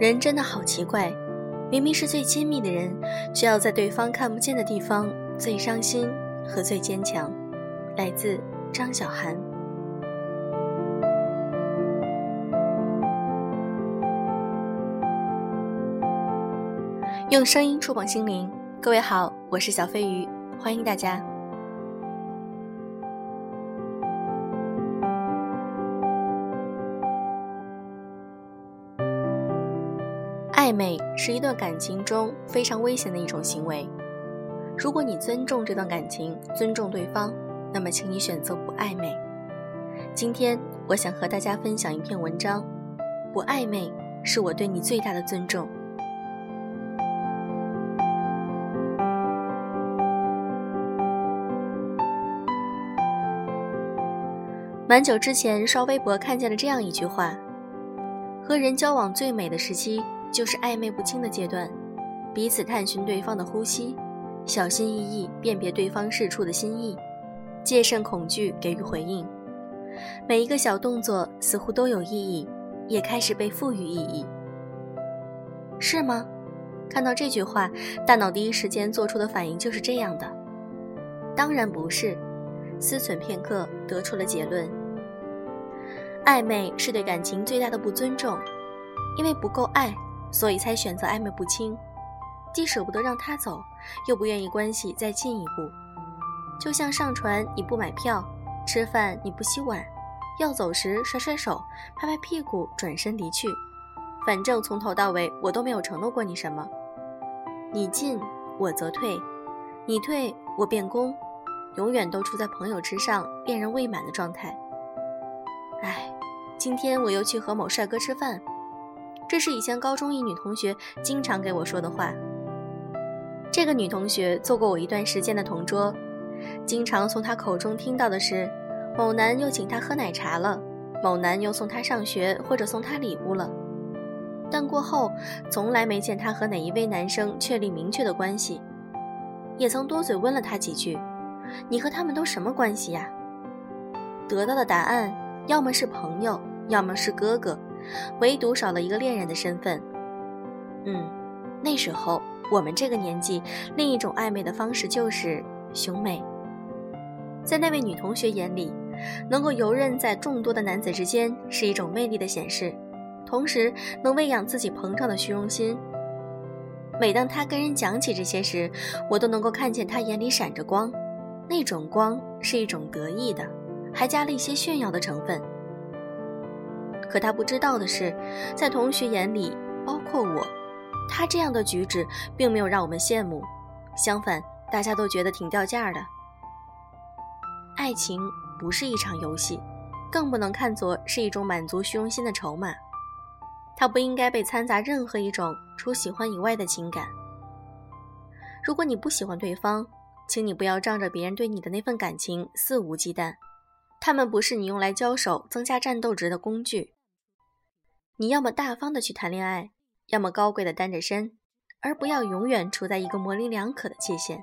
人真的好奇怪，明明是最亲密的人，却要在对方看不见的地方最伤心和最坚强。来自张小涵。用声音触碰心灵，各位好，我是小飞鱼，欢迎大家。暧昧是一段感情中非常危险的一种行为。如果你尊重这段感情，尊重对方，那么请你选择不暧昧。今天我想和大家分享一篇文章：不暧昧是我对你最大的尊重。蛮久之前刷微博看见了这样一句话：和人交往最美的时期。就是暧昧不清的阶段，彼此探寻对方的呼吸，小心翼翼辨别对方释出的心意，戒慎恐惧给予回应。每一个小动作似乎都有意义，也开始被赋予意义。是吗？看到这句话，大脑第一时间做出的反应就是这样的。当然不是。思忖片刻，得出了结论：暧昧是对感情最大的不尊重，因为不够爱。所以才选择暧昧不清，既舍不得让他走，又不愿意关系再进一步。就像上船你不买票，吃饭你不洗碗，要走时甩甩手，拍拍屁股转身离去。反正从头到尾我都没有承诺过你什么，你进我则退，你退我变攻，永远都处在朋友之上，恋人未满的状态。唉，今天我又去和某帅哥吃饭。这是以前高中一女同学经常给我说的话。这个女同学做过我一段时间的同桌，经常从她口中听到的是，某男又请她喝奶茶了，某男又送她上学或者送她礼物了。但过后从来没见她和哪一位男生确立明确的关系，也曾多嘴问了她几句：“你和他们都什么关系呀？”得到的答案要么是朋友，要么是哥哥。唯独少了一个恋人的身份。嗯，那时候我们这个年纪，另一种暧昧的方式就是兄妹。在那位女同学眼里，能够游刃在众多的男子之间是一种魅力的显示，同时能喂养自己膨胀的虚荣心。每当她跟人讲起这些时，我都能够看见她眼里闪着光，那种光是一种得意的，还加了一些炫耀的成分。可他不知道的是，在同学眼里，包括我，他这样的举止并没有让我们羡慕，相反，大家都觉得挺掉价的。爱情不是一场游戏，更不能看作是一种满足虚荣心的筹码，它不应该被掺杂任何一种除喜欢以外的情感。如果你不喜欢对方，请你不要仗着别人对你的那份感情肆无忌惮，他们不是你用来交手、增加战斗值的工具。你要么大方的去谈恋爱，要么高贵的单着身，而不要永远处在一个模棱两可的界限。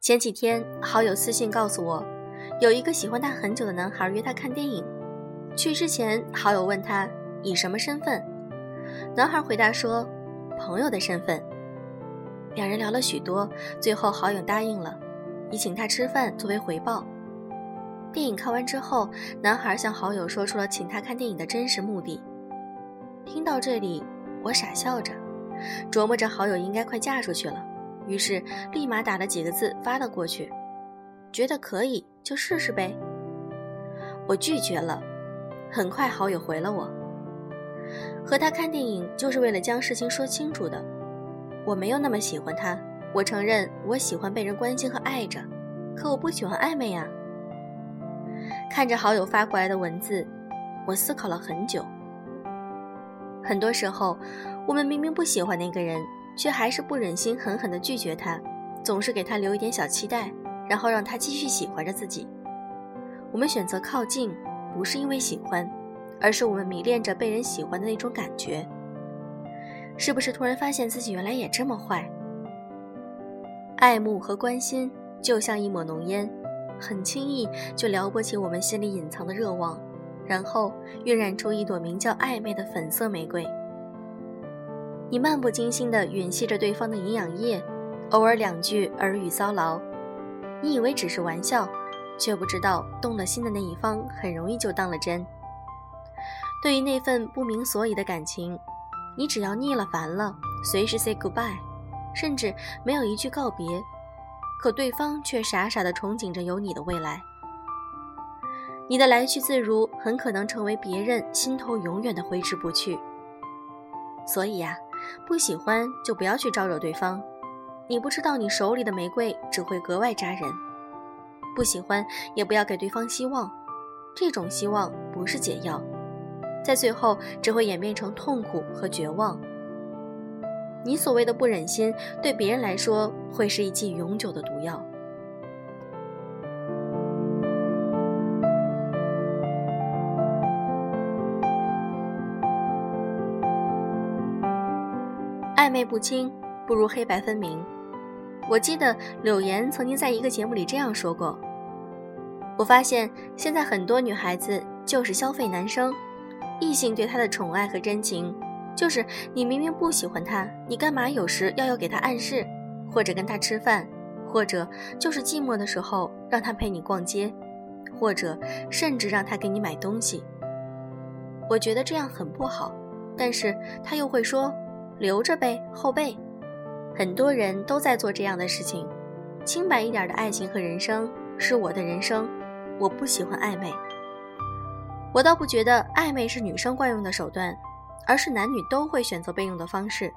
前几天，好友私信告诉我，有一个喜欢他很久的男孩约他看电影。去之前，好友问他以什么身份，男孩回答说。朋友的身份，两人聊了许多，最后好友答应了，以请他吃饭作为回报。电影看完之后，男孩向好友说出了请他看电影的真实目的。听到这里，我傻笑着，琢磨着好友应该快嫁出去了，于是立马打了几个字发了过去，觉得可以就试试呗。我拒绝了，很快好友回了我。和他看电影就是为了将事情说清楚的。我没有那么喜欢他，我承认我喜欢被人关心和爱着，可我不喜欢暧昧啊。看着好友发过来的文字，我思考了很久。很多时候，我们明明不喜欢那个人，却还是不忍心狠狠地拒绝他，总是给他留一点小期待，然后让他继续喜欢着自己。我们选择靠近，不是因为喜欢，而是我们迷恋着被人喜欢的那种感觉。是不是突然发现自己原来也这么坏？爱慕和关心就像一抹浓烟，很轻易就撩拨起我们心里隐藏的热望，然后晕染出一朵名叫暧昧的粉色玫瑰。你漫不经心地吮吸着对方的营养液，偶尔两句耳语骚扰，你以为只是玩笑，却不知道动了心的那一方很容易就当了真。对于那份不明所以的感情。你只要腻了烦了，随时 say goodbye，甚至没有一句告别，可对方却傻傻的憧憬着有你的未来。你的来去自如，很可能成为别人心头永远的挥之不去。所以呀，不喜欢就不要去招惹对方。你不知道你手里的玫瑰只会格外扎人。不喜欢也不要给对方希望，这种希望不是解药。在最后，只会演变成痛苦和绝望。你所谓的不忍心，对别人来说会是一剂永久的毒药。暧昧不清，不如黑白分明。我记得柳岩曾经在一个节目里这样说过：“我发现现在很多女孩子就是消费男生。”异性对他的宠爱和真情，就是你明明不喜欢他，你干嘛有时要要给他暗示，或者跟他吃饭，或者就是寂寞的时候让他陪你逛街，或者甚至让他给你买东西。我觉得这样很不好，但是他又会说留着呗，后背。很多人都在做这样的事情。清白一点的爱情和人生是我的人生，我不喜欢暧昧。我倒不觉得暧昧是女生惯用的手段，而是男女都会选择备用的方式。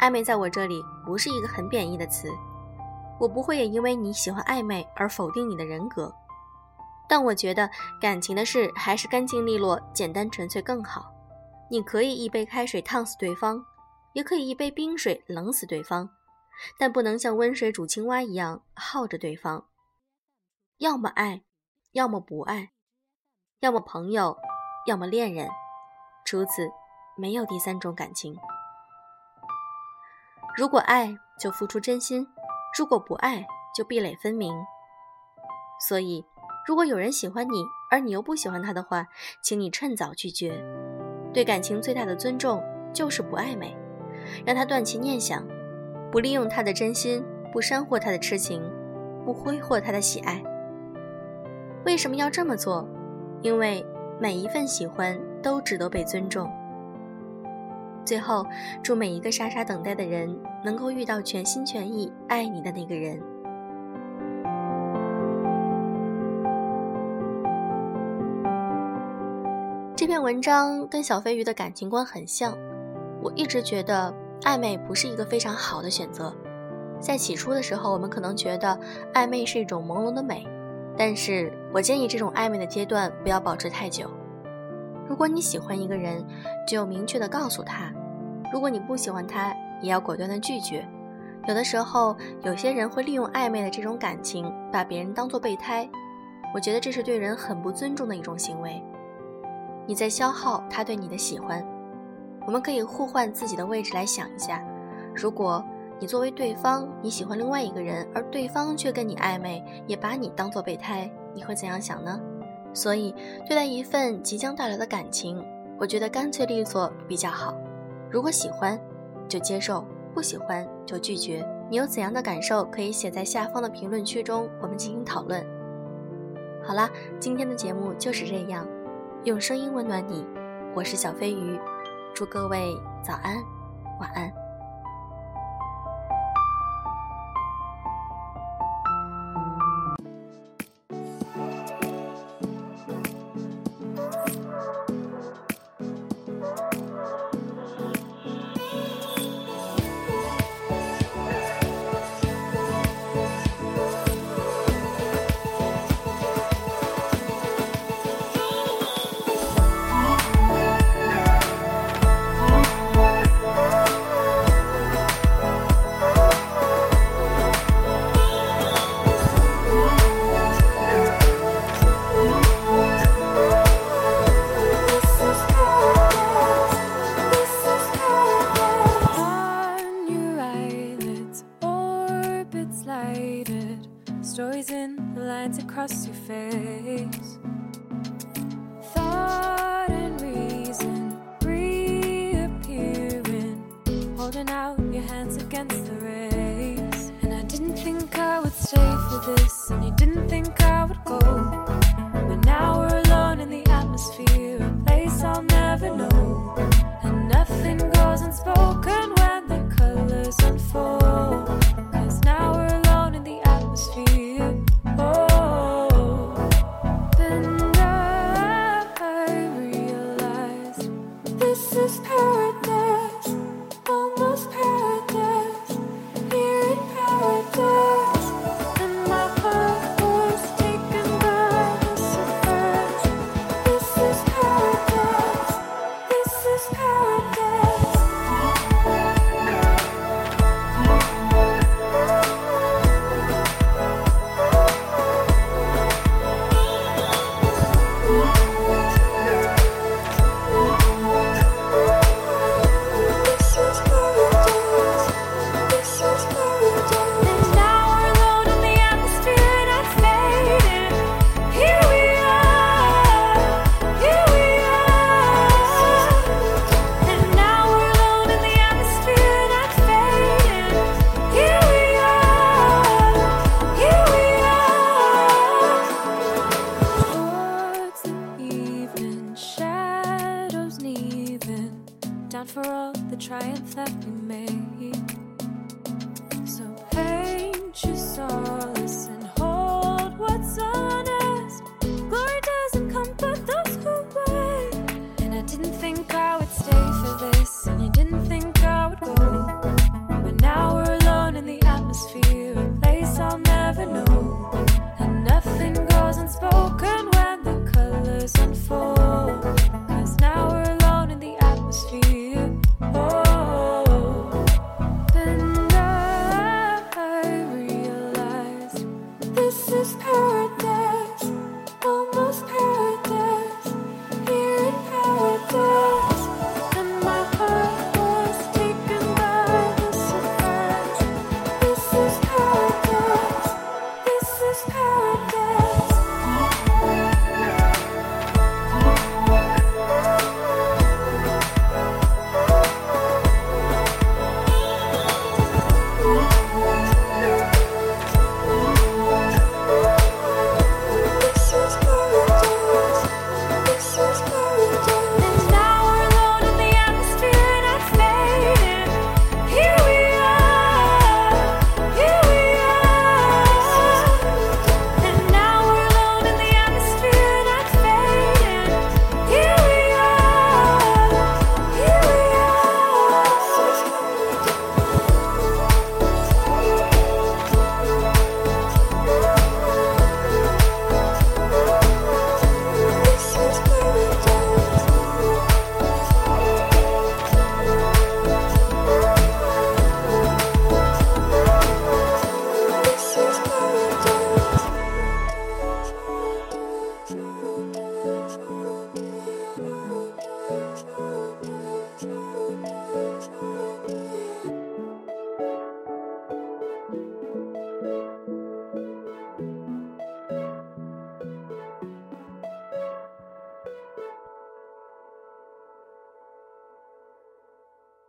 暧昧在我这里不是一个很贬义的词，我不会也因为你喜欢暧昧而否定你的人格。但我觉得感情的事还是干净利落、简单纯粹更好。你可以一杯开水烫死对方，也可以一杯冰水冷死对方，但不能像温水煮青蛙一样耗着对方。要么爱，要么不爱。要么朋友，要么恋人，除此没有第三种感情。如果爱，就付出真心；如果不爱，就壁垒分明。所以，如果有人喜欢你，而你又不喜欢他的话，请你趁早拒绝。对感情最大的尊重就是不暧昧，让他断其念想，不利用他的真心，不煽惑他的痴情，不挥霍他的喜爱。为什么要这么做？因为每一份喜欢都值得被尊重。最后，祝每一个傻傻等待的人能够遇到全心全意爱你的那个人。这篇文章跟小飞鱼的感情观很像。我一直觉得暧昧不是一个非常好的选择。在起初的时候，我们可能觉得暧昧是一种朦胧的美。但是我建议这种暧昧的阶段不要保持太久。如果你喜欢一个人，就明确的告诉他；如果你不喜欢他，也要果断的拒绝。有的时候，有些人会利用暧昧的这种感情，把别人当做备胎。我觉得这是对人很不尊重的一种行为。你在消耗他对你的喜欢。我们可以互换自己的位置来想一下：如果。你作为对方，你喜欢另外一个人，而对方却跟你暧昧，也把你当做备胎，你会怎样想呢？所以，对待一份即将到来的感情，我觉得干脆利索比较好。如果喜欢，就接受；不喜欢，就拒绝。你有怎样的感受，可以写在下方的评论区中，我们进行讨论。好啦，今天的节目就是这样，用声音温暖你，我是小飞鱼，祝各位早安，晚安。